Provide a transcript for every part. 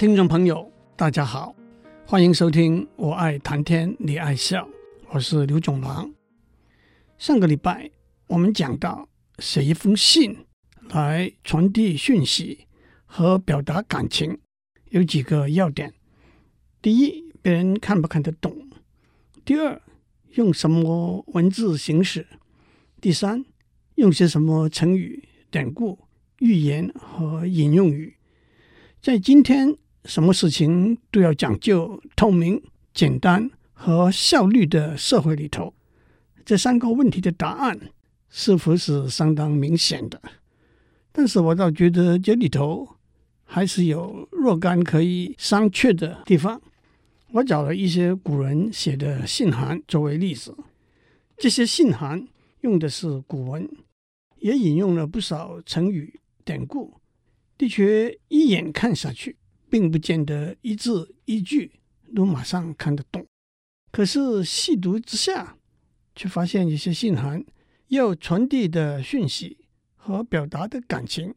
听众朋友，大家好，欢迎收听《我爱谈天你爱笑》，我是刘总郎。上个礼拜我们讲到，写一封信来传递讯息和表达感情，有几个要点：第一，别人看不看得懂；第二，用什么文字形式；第三，用些什么成语、典故、寓言和引用语。在今天，什么事情都要讲究透明、简单和效率的社会里头，这三个问题的答案似乎是相当明显的。但是我倒觉得这里头还是有若干可以商榷的地方。我找了一些古人写的信函作为例子，这些信函用的是古文，也引用了不少成语典故，的确一眼看下去。并不见得一字一句都马上看得懂，可是细读之下，却发现一些信函要传递的讯息和表达的感情，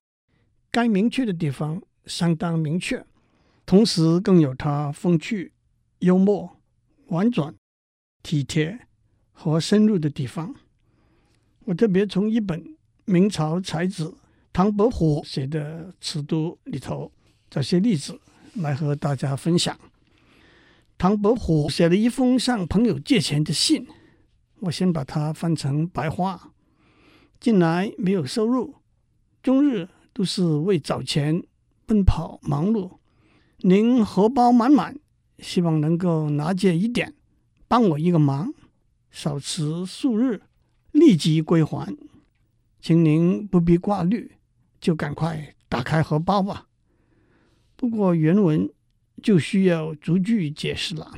该明确的地方相当明确，同时更有它风趣、幽默、婉转、体贴和深入的地方。我特别从一本明朝才子唐伯虎写的《词都》里头。找些例子来和大家分享。唐伯虎写了一封向朋友借钱的信，我先把它翻成白话：近来没有收入，终日都是为找钱奔跑忙碌。您荷包满满，希望能够拿借一点，帮我一个忙，少迟数日，立即归还。请您不必挂虑，就赶快打开荷包吧。不过原文就需要逐句解释了。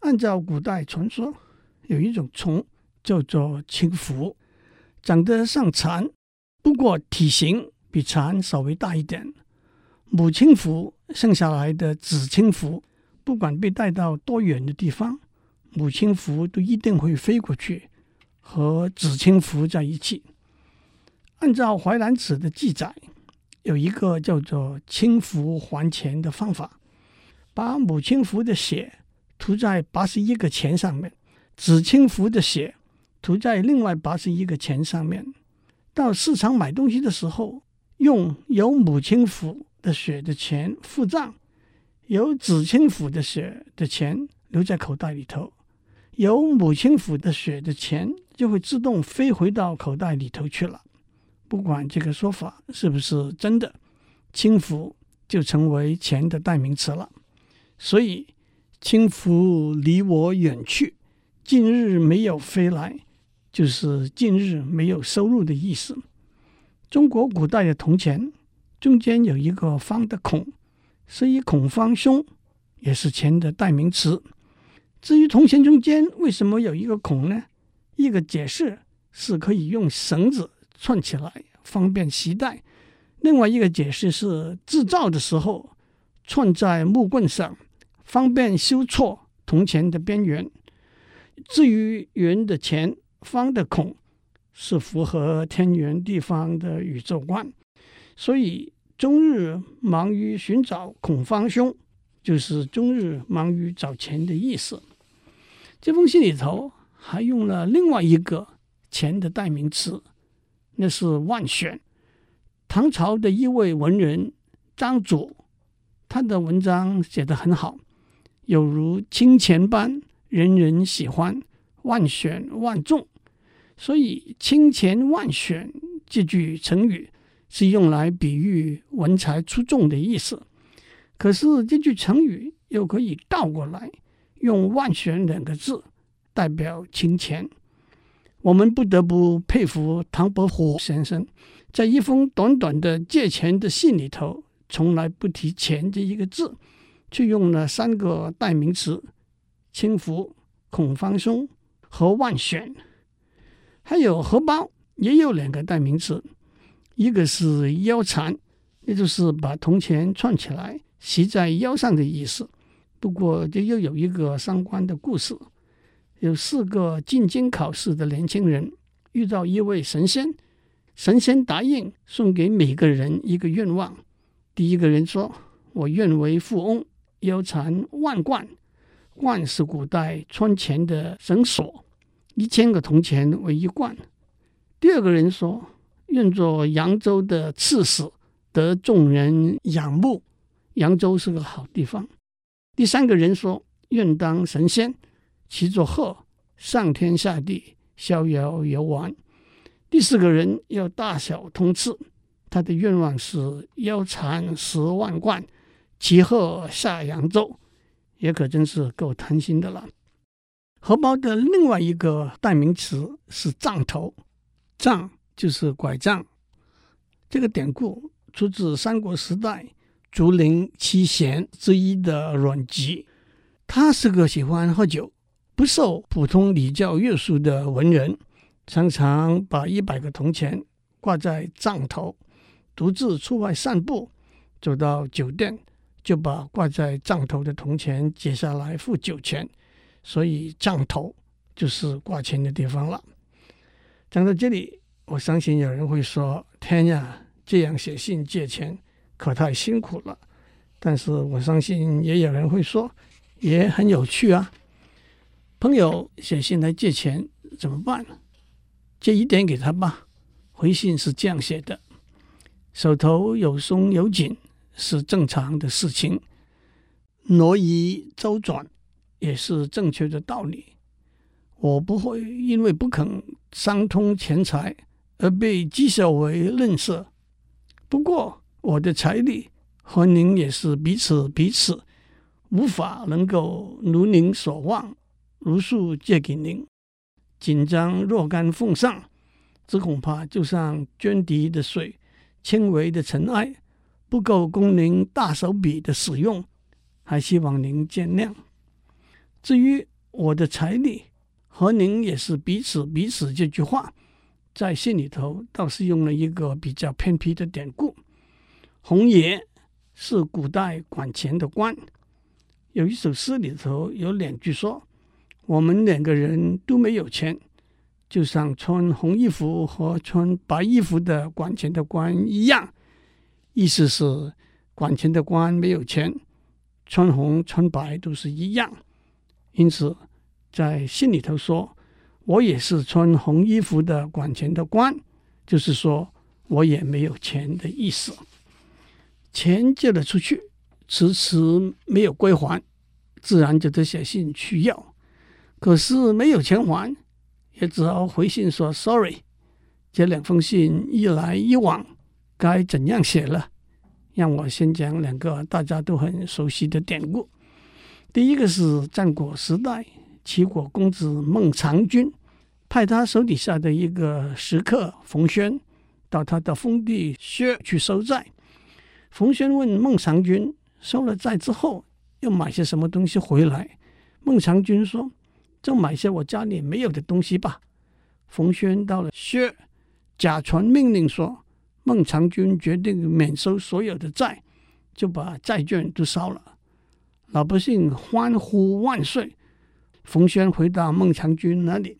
按照古代传说，有一种虫叫做青蝠，长得像蝉，不过体型比蝉稍微大一点。母青蝇生下来的子青蝇，不管被带到多远的地方，母青蝇都一定会飞过去和子青蝇在一起。按照《淮南子》的记载。有一个叫做“清福还钱”的方法，把母青蝇的血涂在八十一个钱上面，子青蝇的血涂在另外八十一个钱上面。到市场买东西的时候，用有母青蝇的血的钱付账，有子青蝇的血的钱留在口袋里头，有母青蝇的血的钱就会自动飞回到口袋里头去了。不管这个说法是不是真的，轻浮就成为钱的代名词了。所以“轻浮离我远去，近日没有飞来”，就是近日没有收入的意思。中国古代的铜钱中间有一个方的孔，所以“孔方兄”也是钱的代名词。至于铜钱中间为什么有一个孔呢？一个解释是可以用绳子。串起来方便携带。另外一个解释是制造的时候串在木棍上，方便修错铜钱的边缘。至于圆的钱、方的孔，是符合天圆地方的宇宙观。所以终日忙于寻找孔方兄，就是终日忙于找钱的意思。这封信里头还用了另外一个钱的代名词。那是万选，唐朝的一位文人张祖，他的文章写得很好，有如清钱般人人喜欢，万选万中。所以“清钱万选”这句成语是用来比喻文才出众的意思。可是这句成语又可以倒过来，用“万选”两个字代表清钱。我们不得不佩服唐伯虎先生，在一封短短的借钱的信里头，从来不提“钱”这一个字，却用了三个代名词：青蝇、孔方兄和万选。还有荷包也有两个代名词，一个是腰缠，也就是把铜钱串起来系在腰上的意思。不过这又有一个相关的故事。有四个进京考试的年轻人遇到一位神仙，神仙答应送给每个人一个愿望。第一个人说：“我愿为富翁，腰缠万贯。贯是古代穿钱的绳索，一千个铜钱为一贯。第二个人说：“愿做扬州的刺史，得众人仰慕。扬州是个好地方。”第三个人说：“愿当神仙，骑着鹤上天下地，逍遥游玩。”第四个人要大小通吃，他的愿望是腰缠十万贯，骑鹤下扬州。也可真是够贪心的了。荷包的另外一个代名词是杖头，杖就是拐杖。这个典故出自三国时代竹林七贤之一的阮籍，他是个喜欢喝酒、不受普通礼教约束的文人，常常把一百个铜钱挂在杖头，独自出外散步，走到酒店。就把挂在杖头的铜钱解下来付酒钱，所以杖头就是挂钱的地方了。讲到这里，我相信有人会说：“天呀，这样写信借钱可太辛苦了。”但是我相信也有人会说，也很有趣啊。朋友写信来借钱怎么办？借一点给他吧。回信是这样写的：手头有松有紧。是正常的事情，挪移周转也是正确的道理。我不会因为不肯商通钱财而被讥笑为吝啬。不过我的财力和您也是彼此彼此，无法能够如您所望，如数借给您。紧张若干奉上，只恐怕就像涓滴的水，轻微的尘埃。不够供您大手笔的使用，还希望您见谅。至于我的财力和您也是彼此彼此这句话，在信里头倒是用了一个比较偏僻的典故。洪爷是古代管钱的官，有一首诗里头有两句说：“我们两个人都没有钱，就像穿红衣服和穿白衣服的管钱的官一样。”意思是管钱的官没有钱，穿红穿白都是一样。因此，在信里头说，我也是穿红衣服的管钱的官，就是说我也没有钱的意思。钱借了出去，迟迟没有归还，自然就得写信去要。可是没有钱还，也只好回信说 sorry。这两封信一来一往。该怎样写了？让我先讲两个大家都很熟悉的典故。第一个是战国时代，齐国公子孟尝君派他手底下的一个食客冯諼到他的封地薛去收债。冯諼问孟尝君，收了债之后要买些什么东西回来？孟尝君说：“就买些我家里没有的东西吧。”冯轩到了薛，假传命令说。孟尝君决定免收所有的债，就把债券都烧了。老百姓欢呼万岁。冯轩回到孟尝君那里，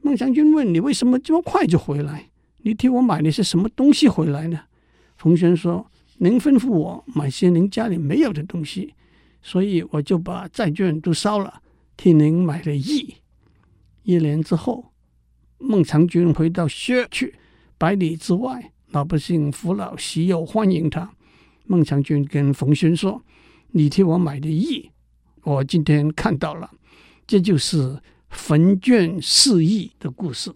孟尝君问：“你为什么这么快就回来？你替我买了些什么东西回来呢？”冯轩说：“您吩咐我买些您家里没有的东西，所以我就把债券都烧了，替您买了义。”一年之后，孟尝君回到薛去，百里之外。老百姓扶老携幼欢迎他。孟尝君跟冯諼说：“你替我买的义，我今天看到了，这就是焚卷释义的故事。”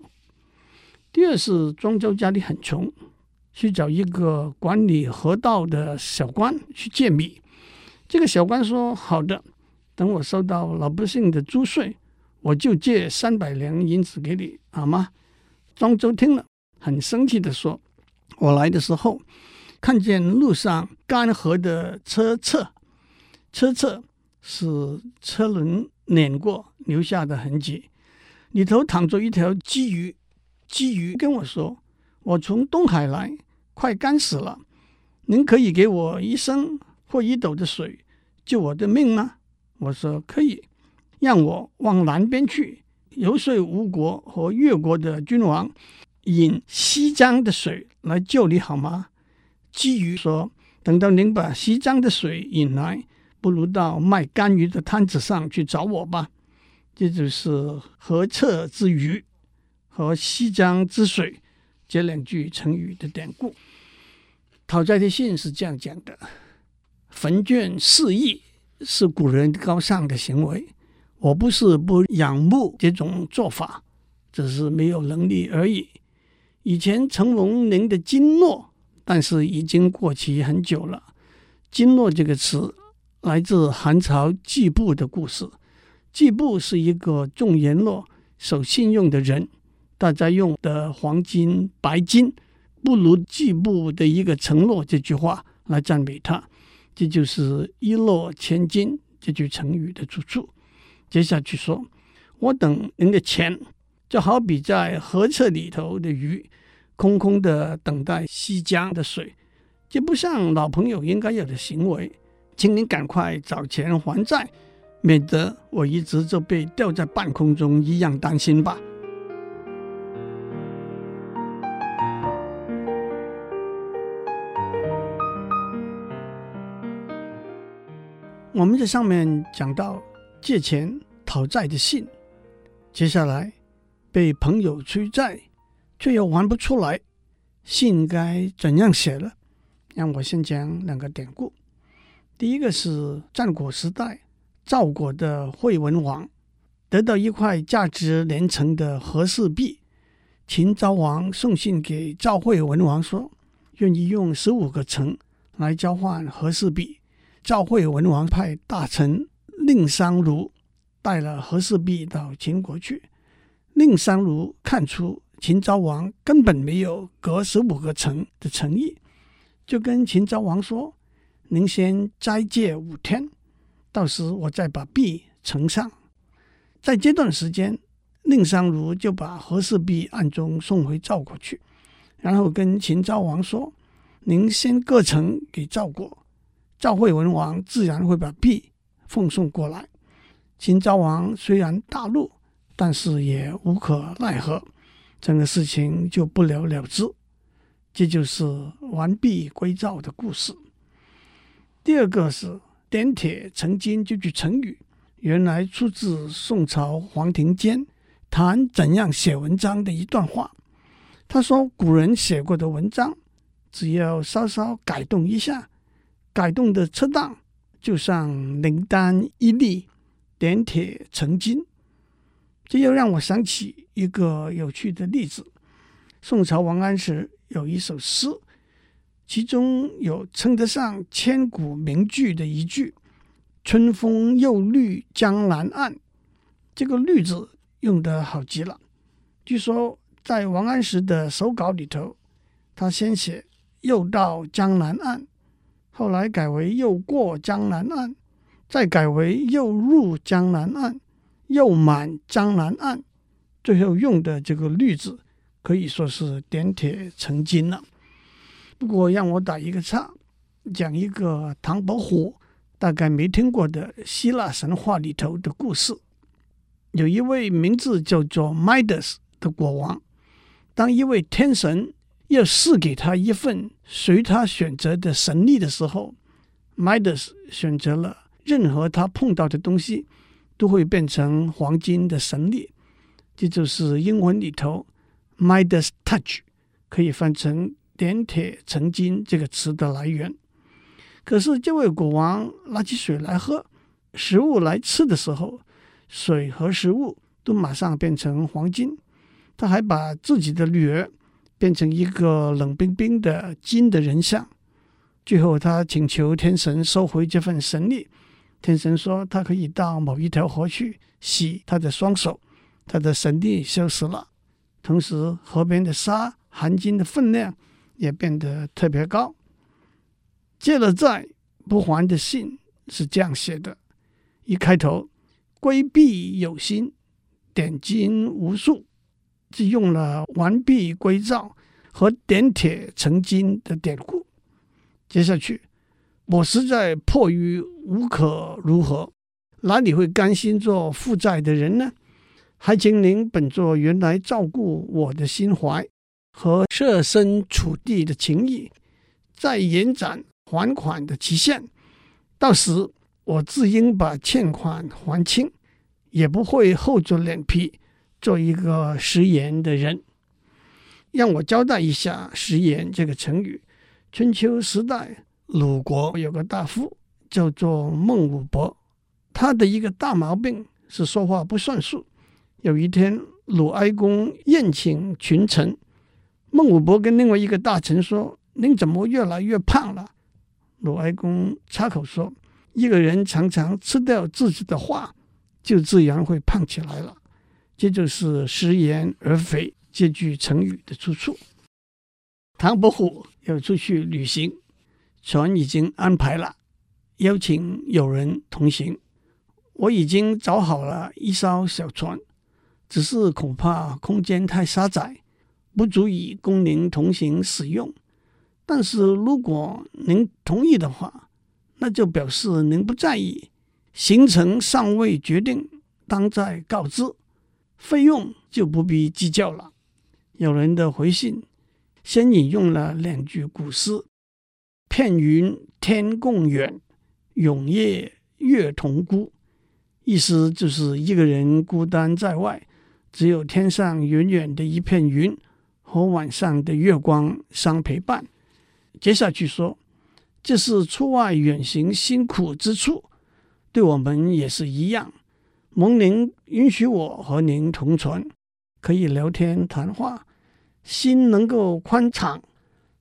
第二是庄周家里很穷，去找一个管理河道的小官去借米。这个小官说：“好的，等我收到老百姓的租税，我就借三百两银子给你，好吗？”庄周听了，很生气地说。我来的时候，看见路上干涸的车侧，车侧是车轮碾过留下的痕迹，里头躺着一条鲫鱼。鲫鱼跟我说：“我从东海来，快干死了，您可以给我一升或一斗的水，救我的命吗？”我说：“可以，让我往南边去，游说吴国和越国的君王。”引西江的水来救你好吗？鲫鱼说：“等到您把西江的水引来，不如到卖干鱼的摊子上去找我吧。这就是河侧之鱼和西江之水这两句成语的典故。讨债的信是这样讲的：焚卷四溢是古人高尚的行为，我不是不仰慕这种做法，只是没有能力而已。以前承蒙您的经络，但是已经过期很久了。经络这个词来自汉朝季布的故事。季布是一个重言诺、守信用的人，大家用的黄金、白金不如季布的一个承诺这句话来赞美他。这就是“一诺千金”这句成语的出处。接下去说：“我等您的钱。”就好比在河侧里头的鱼，空空的等待西江的水，这不像老朋友应该有的行为。请您赶快找钱还债，免得我一直就被吊在半空中一样担心吧。我们在上面讲到借钱讨债的信，接下来。被朋友催债，却又还不出来，信该怎样写呢？让我先讲两个典故。第一个是战国时代，赵国的惠文王得到一块价值连城的和氏璧，秦昭王送信给赵惠文王说，愿意用十五个城来交换和氏璧。赵惠文王派大臣蔺相如带了和氏璧到秦国去。蔺相如看出秦昭王根本没有割十五个城的诚意，就跟秦昭王说：“您先斋戒五天，到时我再把璧呈上。”在这段时间，蔺相如就把和氏璧暗中送回赵国去，然后跟秦昭王说：“您先割城给赵国，赵惠文王自然会把璧奉送过来。”秦昭王虽然大怒。但是也无可奈何，整个事情就不了了之。这就是完璧归赵的故事。第二个是“点铁成金”这句成语，原来出自宋朝黄庭坚谈怎样写文章的一段话。他说：“古人写过的文章，只要稍稍改动一下，改动的恰当，就像灵丹一粒，点铁成金。”这又让我想起一个有趣的例子：宋朝王安石有一首诗，其中有称得上千古名句的一句“春风又绿江南岸”。这个“绿”字用得好极了。据说在王安石的手稿里头，他先写“又到江南岸”，后来改为“又过江南岸”，再改为“又入江南岸”。又满江南岸，最后用的这个“绿”字可以说是点铁成金了。不过让我打一个岔，讲一个唐伯虎大概没听过的希腊神话里头的故事。有一位名字叫做 Midas 的国王，当一位天神要赐给他一份随他选择的神力的时候，Midas 选择了任何他碰到的东西。都会变成黄金的神力，这就是英文里头 Midas Touch 可以翻成“点铁成金”这个词的来源。可是这位国王拿起水来喝，食物来吃的时候，水和食物都马上变成黄金。他还把自己的女儿变成一个冷冰冰的金的人像。最后，他请求天神收回这份神力。天神说：“他可以到某一条河去洗他的双手，他的神力消失了。同时，河边的沙含金的分量也变得特别高。借了债不还的信是这样写的：一开头，归璧有心，点金无数，用了完璧归赵和点铁成金的典故。接下去。”我实在迫于无可如何，哪里会甘心做负债的人呢？还请您本着原来照顾我的心怀和设身处地的情谊，再延展还款的期限，到时我自应把欠款还清，也不会厚着脸皮做一个食言的人。让我交代一下“食言”这个成语。春秋时代，鲁国有个大夫叫做孟武伯，他的一个大毛病是说话不算数。有一天，鲁哀公宴请群臣，孟武伯跟另外一个大臣说：“您怎么越来越胖了？”鲁哀公插口说：“一个人常常吃掉自己的话，就自然会胖起来了。”这就是“食言而肥”这句成语的出处。唐伯虎要出去旅行，船已经安排了，邀请友人同行。我已经找好了一艘小船。只是恐怕空间太狭窄，不足以供您同行使用。但是如果您同意的话，那就表示您不在意。行程尚未决定，当再告知，费用就不必计较了。有人的回信先引用了两句古诗：“片云天共远，永夜月同孤。”意思就是一个人孤单在外。只有天上远远的一片云和晚上的月光相陪伴。接下去说，这是出外远行辛苦之处，对我们也是一样。蒙您允许我和您同船，可以聊天谈话，心能够宽敞，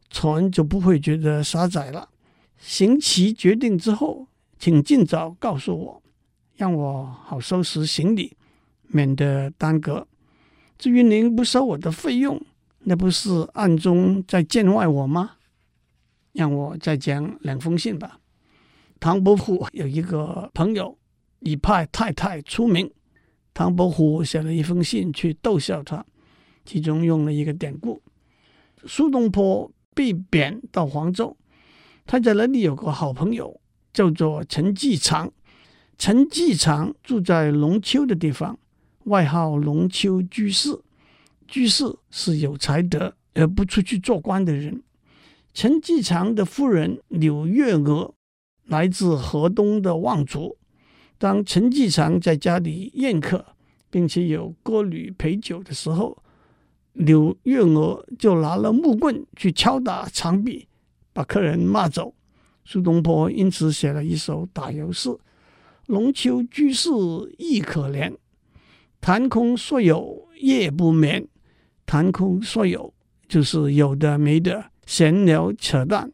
船就不会觉得狭窄了。行期决定之后，请尽早告诉我，让我好收拾行李。免得耽搁。至于您不收我的费用，那不是暗中在见外我吗？让我再讲两封信吧。唐伯虎有一个朋友以派太太出名，唐伯虎写了一封信去逗笑他，其中用了一个典故：苏东坡被贬到黄州，他在那里有个好朋友叫做陈继常，陈继常住在龙丘的地方。外号龙丘居士，居士是有才德而不出去做官的人。陈继常的夫人柳月娥来自河东的望族。当陈季常在家里宴客，并且有歌女陪酒的时候，柳月娥就拿了木棍去敲打墙壁，把客人骂走。苏东坡因此写了一首打油诗：“龙丘居士亦可怜。”谈空说有夜不眠，谈空说有就是有的没的闲聊扯淡。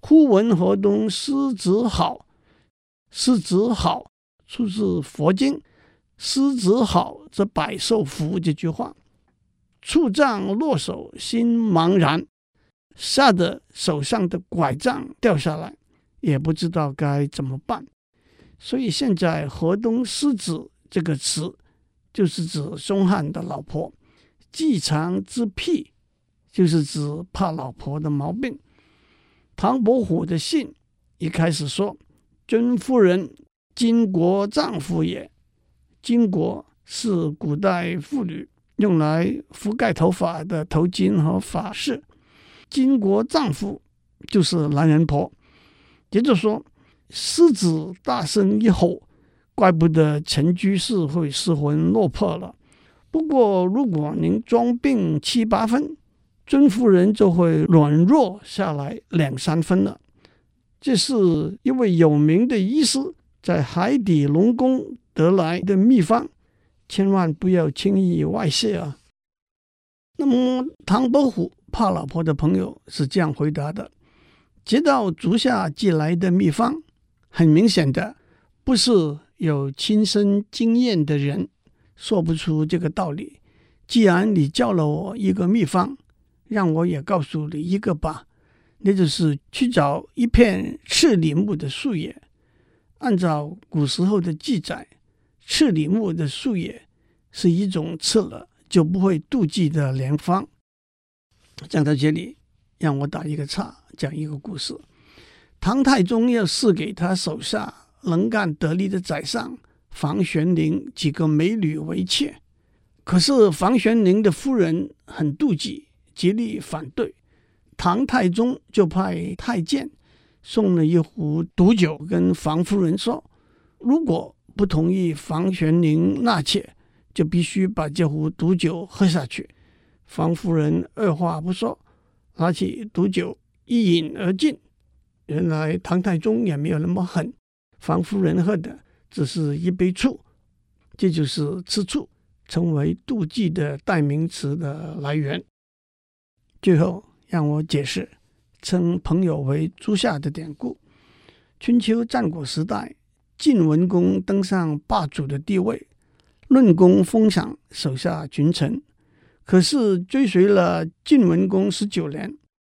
忽闻河东狮子吼，狮子吼出自佛经，狮子好则百兽服这句话。触杖落手心茫然，吓得手上的拐杖掉下来，也不知道该怎么办。所以现在河东狮子这个词。就是指松汉的老婆，季常之癖，就是指怕老婆的毛病。唐伯虎的信一开始说：“尊夫人，巾帼丈夫也。”巾帼是古代妇女用来覆盖头发的头巾和发饰，巾帼丈夫就是男人婆。接着说：“狮子大声一吼。”怪不得陈居士会失魂落魄了。不过，如果您装病七八分，尊夫人就会软弱下来两三分了。这是一位有名的医师在海底龙宫得来的秘方，千万不要轻易外泄啊。那么，唐伯虎怕老婆的朋友是这样回答的：接到足下寄来的秘方，很明显的不是。有亲身经验的人说不出这个道理。既然你教了我一个秘方，让我也告诉你一个吧。那就是去找一片赤李木的树叶。按照古时候的记载，赤李木的树叶是一种吃了就不会妒忌的良方。讲到这里，让我打一个岔，讲一个故事。唐太宗要赐给他手下。能干得力的宰相房玄龄几个美女为妾，可是房玄龄的夫人很妒忌，极力反对。唐太宗就派太监送了一壶毒酒，跟房夫人说：“如果不同意房玄龄纳妾，就必须把这壶毒酒喝下去。”房夫人二话不说，拿起毒酒一饮而尽。原来唐太宗也没有那么狠，房夫人喝的只是一杯醋，这就是吃醋成为妒忌的代名词的来源。最后，让我解释称朋友为诸夏的典故。春秋战国时代，晋文公登上霸主的地位，论功封赏手下群臣。可是追随了晋文公十九年，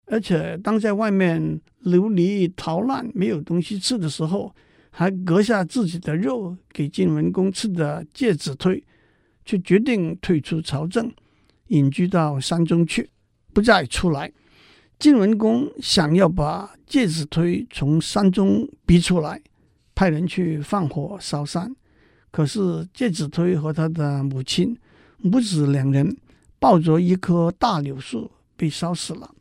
而且当在外面流离逃难、没有东西吃的时候，还割下自己的肉给晋文公吃的介子推，却决定退出朝政，隐居到山中去。不再出来。晋文公想要把介子推从山中逼出来，派人去放火烧山。可是介子推和他的母亲母子两人抱着一棵大柳树被烧死了。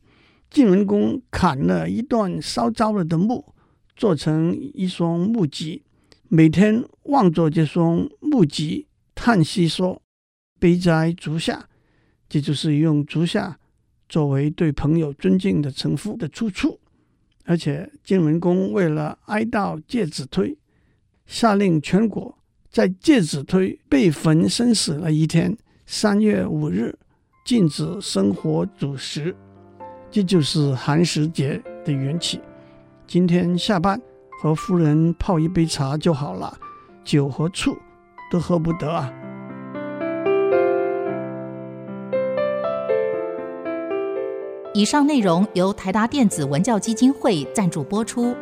晋文公砍了一段烧焦了的木，做成一双木屐，每天望着这双木屐，叹息说：“悲哉足下！”这就是用足下。作为对朋友尊敬的称呼的出处，而且晋文公为了哀悼介子推，下令全国在介子推被焚身死了一天，三月五日禁止生火煮食，这就是寒食节的缘起。今天下班和夫人泡一杯茶就好了，酒和醋都喝不得啊。以上内容由台达电子文教基金会赞助播出。